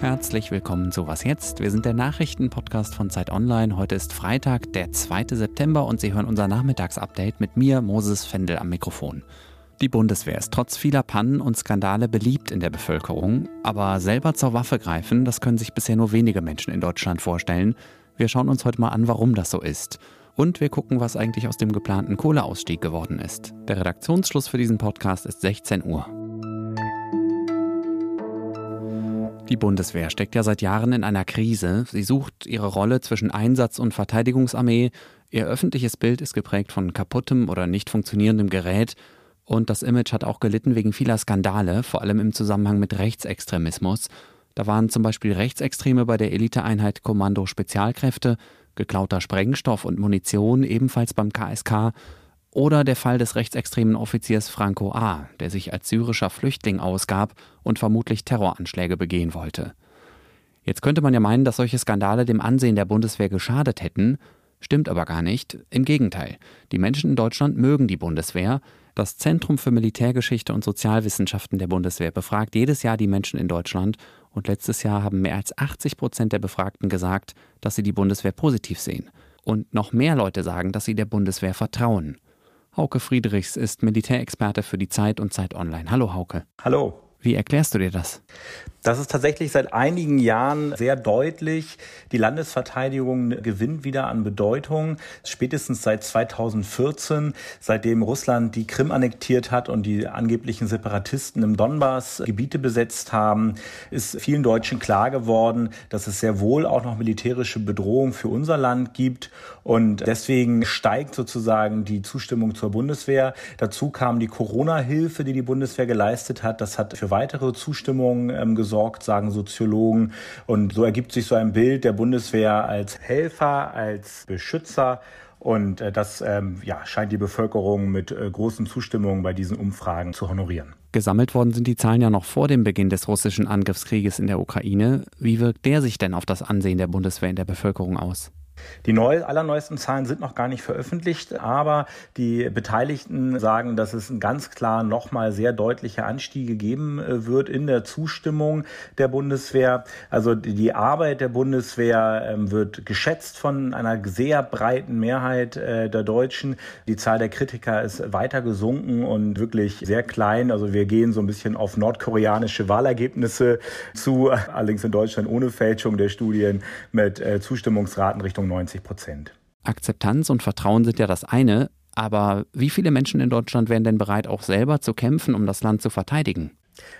Herzlich willkommen zu Was jetzt? Wir sind der Nachrichtenpodcast von Zeit Online. Heute ist Freitag, der 2. September und Sie hören unser Nachmittagsupdate mit mir, Moses Fendel, am Mikrofon. Die Bundeswehr ist trotz vieler Pannen und Skandale beliebt in der Bevölkerung, aber selber zur Waffe greifen, das können sich bisher nur wenige Menschen in Deutschland vorstellen. Wir schauen uns heute mal an, warum das so ist. Und wir gucken, was eigentlich aus dem geplanten Kohleausstieg geworden ist. Der Redaktionsschluss für diesen Podcast ist 16 Uhr. Die Bundeswehr steckt ja seit Jahren in einer Krise. Sie sucht ihre Rolle zwischen Einsatz und Verteidigungsarmee. Ihr öffentliches Bild ist geprägt von kaputtem oder nicht funktionierendem Gerät. Und das Image hat auch gelitten wegen vieler Skandale, vor allem im Zusammenhang mit Rechtsextremismus. Da waren zum Beispiel Rechtsextreme bei der Eliteeinheit Kommando Spezialkräfte, geklauter Sprengstoff und Munition ebenfalls beim KSK oder der Fall des rechtsextremen Offiziers Franco A., der sich als syrischer Flüchtling ausgab und vermutlich Terroranschläge begehen wollte. Jetzt könnte man ja meinen, dass solche Skandale dem Ansehen der Bundeswehr geschadet hätten, stimmt aber gar nicht. Im Gegenteil, die Menschen in Deutschland mögen die Bundeswehr. Das Zentrum für Militärgeschichte und Sozialwissenschaften der Bundeswehr befragt jedes Jahr die Menschen in Deutschland und letztes Jahr haben mehr als 80 Prozent der Befragten gesagt, dass sie die Bundeswehr positiv sehen. Und noch mehr Leute sagen, dass sie der Bundeswehr vertrauen. Hauke Friedrichs ist Militärexperte für die Zeit und Zeit Online. Hallo Hauke. Hallo. Wie erklärst du dir das? Das ist tatsächlich seit einigen Jahren sehr deutlich. Die Landesverteidigung gewinnt wieder an Bedeutung. Spätestens seit 2014, seitdem Russland die Krim annektiert hat und die angeblichen Separatisten im Donbass Gebiete besetzt haben, ist vielen Deutschen klar geworden, dass es sehr wohl auch noch militärische Bedrohung für unser Land gibt. Und deswegen steigt sozusagen die Zustimmung zur Bundeswehr. Dazu kam die Corona-Hilfe, die die Bundeswehr geleistet hat. Das hat für weitere Zustimmung ähm, gesorgt sagen Soziologen. Und so ergibt sich so ein Bild der Bundeswehr als Helfer, als Beschützer. Und äh, das ähm, ja, scheint die Bevölkerung mit äh, großen Zustimmungen bei diesen Umfragen zu honorieren. Gesammelt worden sind die Zahlen ja noch vor dem Beginn des russischen Angriffskrieges in der Ukraine. Wie wirkt der sich denn auf das Ansehen der Bundeswehr in der Bevölkerung aus? Die neu, allerneuesten Zahlen sind noch gar nicht veröffentlicht, aber die Beteiligten sagen, dass es ganz klar nochmal sehr deutliche Anstiege geben äh, wird in der Zustimmung der Bundeswehr. Also die Arbeit der Bundeswehr ähm, wird geschätzt von einer sehr breiten Mehrheit äh, der Deutschen. Die Zahl der Kritiker ist weiter gesunken und wirklich sehr klein. Also wir gehen so ein bisschen auf nordkoreanische Wahlergebnisse zu, allerdings in Deutschland ohne Fälschung der Studien mit äh, Zustimmungsraten Richtung 90 Prozent. Akzeptanz und Vertrauen sind ja das eine, aber wie viele Menschen in Deutschland wären denn bereit, auch selber zu kämpfen, um das Land zu verteidigen?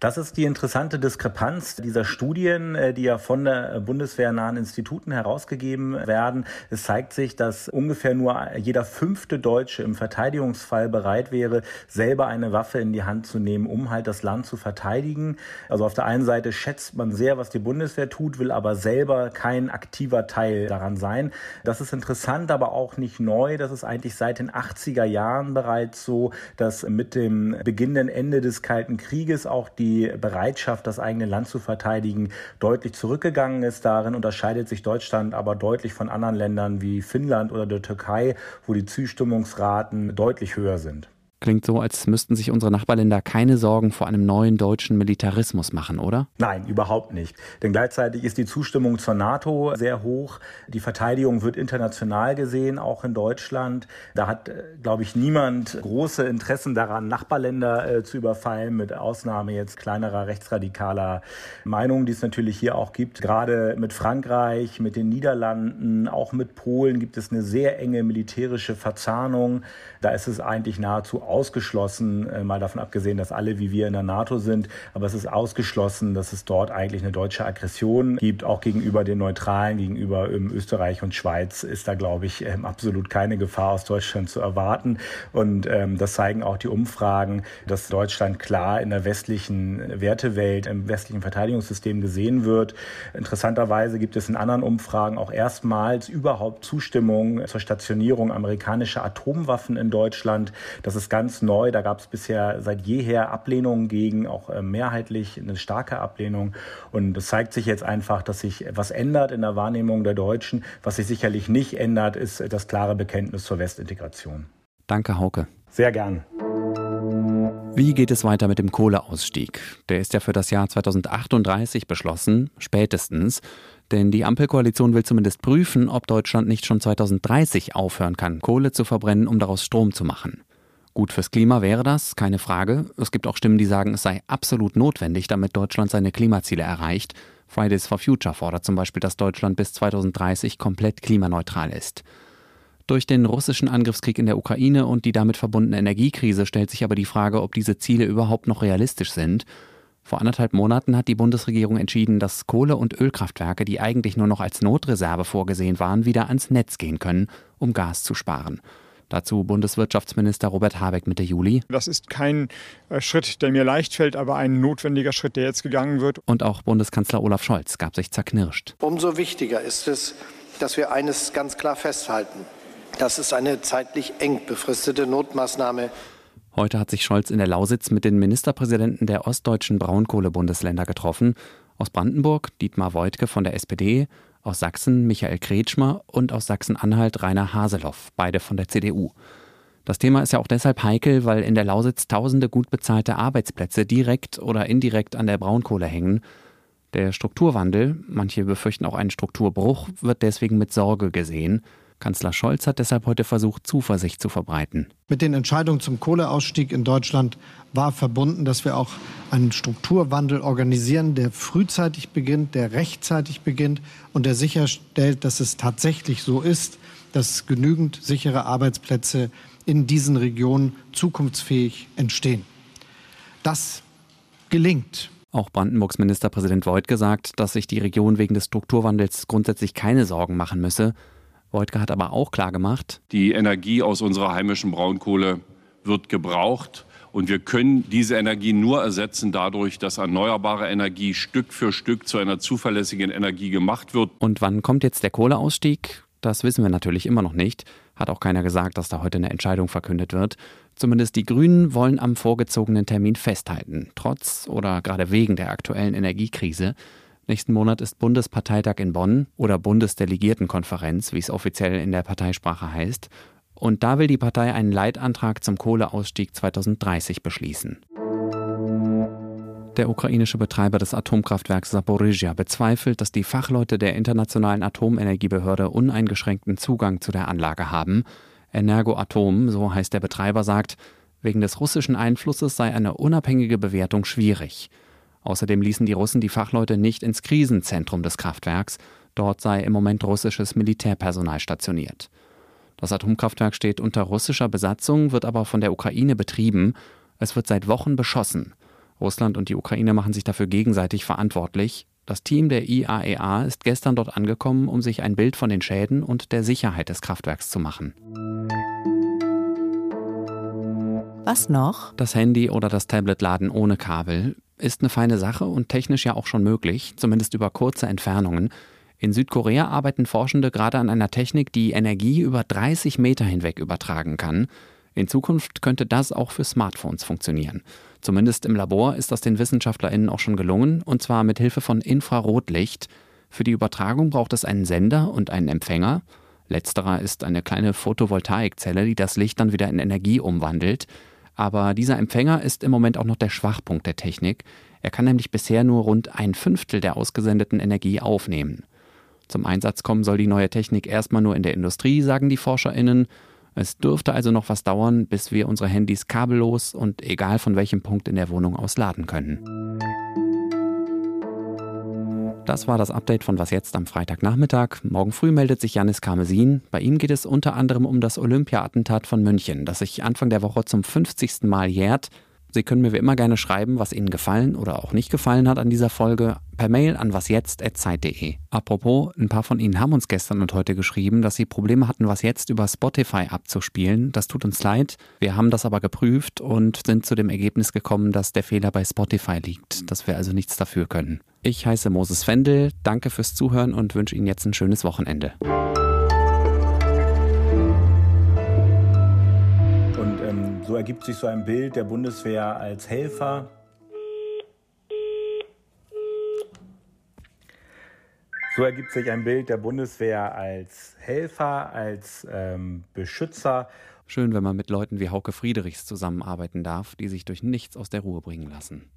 Das ist die interessante Diskrepanz dieser Studien, äh, die ja von der bundeswehrnahen Instituten herausgegeben werden. Es zeigt sich, dass ungefähr nur jeder fünfte Deutsche im Verteidigungsfall bereit wäre, selber eine Waffe in die Hand zu nehmen, um halt das Land zu verteidigen. Also auf der einen Seite schätzt man sehr, was die Bundeswehr tut, will aber selber kein aktiver Teil daran sein. Das ist interessant, aber auch nicht neu. Das ist eigentlich seit den 80er Jahren bereits so, dass mit dem beginnenden Ende des Kalten Krieges auch die Bereitschaft, das eigene Land zu verteidigen, deutlich zurückgegangen ist. Darin unterscheidet sich Deutschland aber deutlich von anderen Ländern wie Finnland oder der Türkei, wo die Zustimmungsraten deutlich höher sind. Klingt so, als müssten sich unsere Nachbarländer keine Sorgen vor einem neuen deutschen Militarismus machen, oder? Nein, überhaupt nicht. Denn gleichzeitig ist die Zustimmung zur NATO sehr hoch. Die Verteidigung wird international gesehen, auch in Deutschland. Da hat, äh, glaube ich, niemand große Interessen daran, Nachbarländer äh, zu überfallen, mit Ausnahme jetzt kleinerer rechtsradikaler Meinungen, die es natürlich hier auch gibt. Gerade mit Frankreich, mit den Niederlanden, auch mit Polen gibt es eine sehr enge militärische Verzahnung. Da ist es eigentlich nahezu ausgeschlossen, äh, mal davon abgesehen, dass alle wie wir in der NATO sind, aber es ist ausgeschlossen, dass es dort eigentlich eine deutsche Aggression gibt, auch gegenüber den Neutralen, gegenüber ähm, Österreich und Schweiz ist da, glaube ich, ähm, absolut keine Gefahr aus Deutschland zu erwarten. Und ähm, das zeigen auch die Umfragen, dass Deutschland klar in der westlichen Wertewelt, im westlichen Verteidigungssystem gesehen wird. Interessanterweise gibt es in anderen Umfragen auch erstmals überhaupt Zustimmung zur Stationierung amerikanischer Atomwaffen in Deutschland. Das ist ganz neu. Da gab es bisher seit jeher Ablehnungen gegen, auch äh, mehrheitlich eine starke Ablehnung. Und es zeigt sich jetzt einfach, dass sich etwas ändert in der Wahrnehmung der Deutschen. Was sich sicherlich nicht ändert, ist das klare Bekenntnis zur Westintegration. Danke, Hauke. Sehr gern. Wie geht es weiter mit dem Kohleausstieg? Der ist ja für das Jahr 2038 beschlossen, spätestens. Denn die Ampelkoalition will zumindest prüfen, ob Deutschland nicht schon 2030 aufhören kann, Kohle zu verbrennen, um daraus Strom zu machen. Gut fürs Klima wäre das, keine Frage. Es gibt auch Stimmen, die sagen, es sei absolut notwendig, damit Deutschland seine Klimaziele erreicht. Fridays for Future fordert zum Beispiel, dass Deutschland bis 2030 komplett klimaneutral ist. Durch den russischen Angriffskrieg in der Ukraine und die damit verbundene Energiekrise stellt sich aber die Frage, ob diese Ziele überhaupt noch realistisch sind. Vor anderthalb Monaten hat die Bundesregierung entschieden, dass Kohle- und Ölkraftwerke, die eigentlich nur noch als Notreserve vorgesehen waren, wieder ans Netz gehen können, um Gas zu sparen. Dazu Bundeswirtschaftsminister Robert Habeck Mitte Juli. Das ist kein äh, Schritt, der mir leicht fällt, aber ein notwendiger Schritt, der jetzt gegangen wird. Und auch Bundeskanzler Olaf Scholz gab sich zerknirscht. Umso wichtiger ist es, dass wir eines ganz klar festhalten. Das ist eine zeitlich eng befristete Notmaßnahme. Heute hat sich Scholz in der Lausitz mit den Ministerpräsidenten der ostdeutschen Braunkohlebundesländer getroffen. Aus Brandenburg Dietmar Woidke von der SPD, aus Sachsen Michael Kretschmer und aus Sachsen-Anhalt Rainer Haseloff, beide von der CDU. Das Thema ist ja auch deshalb heikel, weil in der Lausitz tausende gut bezahlte Arbeitsplätze direkt oder indirekt an der Braunkohle hängen. Der Strukturwandel, manche befürchten auch einen Strukturbruch, wird deswegen mit Sorge gesehen. Kanzler Scholz hat deshalb heute versucht, Zuversicht zu verbreiten. Mit den Entscheidungen zum Kohleausstieg in Deutschland war verbunden, dass wir auch einen Strukturwandel organisieren, der frühzeitig beginnt, der rechtzeitig beginnt und der sicherstellt, dass es tatsächlich so ist, dass genügend sichere Arbeitsplätze in diesen Regionen zukunftsfähig entstehen. Das gelingt. Auch Brandenburgs Ministerpräsident Voigt gesagt, dass sich die Region wegen des Strukturwandels grundsätzlich keine Sorgen machen müsse. Beutke hat aber auch klargemacht, die Energie aus unserer heimischen Braunkohle wird gebraucht. Und wir können diese Energie nur ersetzen dadurch, dass erneuerbare Energie Stück für Stück zu einer zuverlässigen Energie gemacht wird. Und wann kommt jetzt der Kohleausstieg? Das wissen wir natürlich immer noch nicht. Hat auch keiner gesagt, dass da heute eine Entscheidung verkündet wird. Zumindest die Grünen wollen am vorgezogenen Termin festhalten, trotz oder gerade wegen der aktuellen Energiekrise. Nächsten Monat ist Bundesparteitag in Bonn oder Bundesdelegiertenkonferenz, wie es offiziell in der Parteisprache heißt. Und da will die Partei einen Leitantrag zum Kohleausstieg 2030 beschließen. Der ukrainische Betreiber des Atomkraftwerks Saporizhia bezweifelt, dass die Fachleute der Internationalen Atomenergiebehörde uneingeschränkten Zugang zu der Anlage haben. Energoatom, so heißt der Betreiber, sagt, wegen des russischen Einflusses sei eine unabhängige Bewertung schwierig. Außerdem ließen die Russen die Fachleute nicht ins Krisenzentrum des Kraftwerks. Dort sei im Moment russisches Militärpersonal stationiert. Das Atomkraftwerk steht unter russischer Besatzung, wird aber von der Ukraine betrieben. Es wird seit Wochen beschossen. Russland und die Ukraine machen sich dafür gegenseitig verantwortlich. Das Team der IAEA e ist gestern dort angekommen, um sich ein Bild von den Schäden und der Sicherheit des Kraftwerks zu machen. Was noch? Das Handy oder das Tablet laden ohne Kabel ist eine feine Sache und technisch ja auch schon möglich, zumindest über kurze Entfernungen. In Südkorea arbeiten Forschende gerade an einer Technik, die Energie über 30 Meter hinweg übertragen kann. In Zukunft könnte das auch für Smartphones funktionieren. Zumindest im Labor ist das den WissenschaftlerInnen auch schon gelungen, und zwar mit Hilfe von Infrarotlicht. Für die Übertragung braucht es einen Sender und einen Empfänger. Letzterer ist eine kleine Photovoltaikzelle, die das Licht dann wieder in Energie umwandelt. Aber dieser Empfänger ist im Moment auch noch der Schwachpunkt der Technik. Er kann nämlich bisher nur rund ein Fünftel der ausgesendeten Energie aufnehmen. Zum Einsatz kommen soll die neue Technik erstmal nur in der Industrie, sagen die ForscherInnen. Es dürfte also noch was dauern, bis wir unsere Handys kabellos und egal von welchem Punkt in der Wohnung aus laden können. Das war das Update von Was jetzt am Freitagnachmittag. Morgen früh meldet sich Janis Karmesin. Bei ihm geht es unter anderem um das Olympia-Attentat von München, das sich Anfang der Woche zum 50. Mal jährt. Sie können mir wie immer gerne schreiben, was Ihnen gefallen oder auch nicht gefallen hat an dieser Folge, per Mail an wasjetzt.zeit.de. Apropos, ein paar von Ihnen haben uns gestern und heute geschrieben, dass sie Probleme hatten, was jetzt über Spotify abzuspielen. Das tut uns leid. Wir haben das aber geprüft und sind zu dem Ergebnis gekommen, dass der Fehler bei Spotify liegt, dass wir also nichts dafür können. Ich heiße Moses Fendel, danke fürs Zuhören und wünsche Ihnen jetzt ein schönes Wochenende. So ergibt sich so ein Bild der Bundeswehr als Helfer. So ergibt sich ein Bild der Bundeswehr als Helfer, als ähm, Beschützer Schön, wenn man mit Leuten wie Hauke Friedrichs zusammenarbeiten darf, die sich durch nichts aus der Ruhe bringen lassen.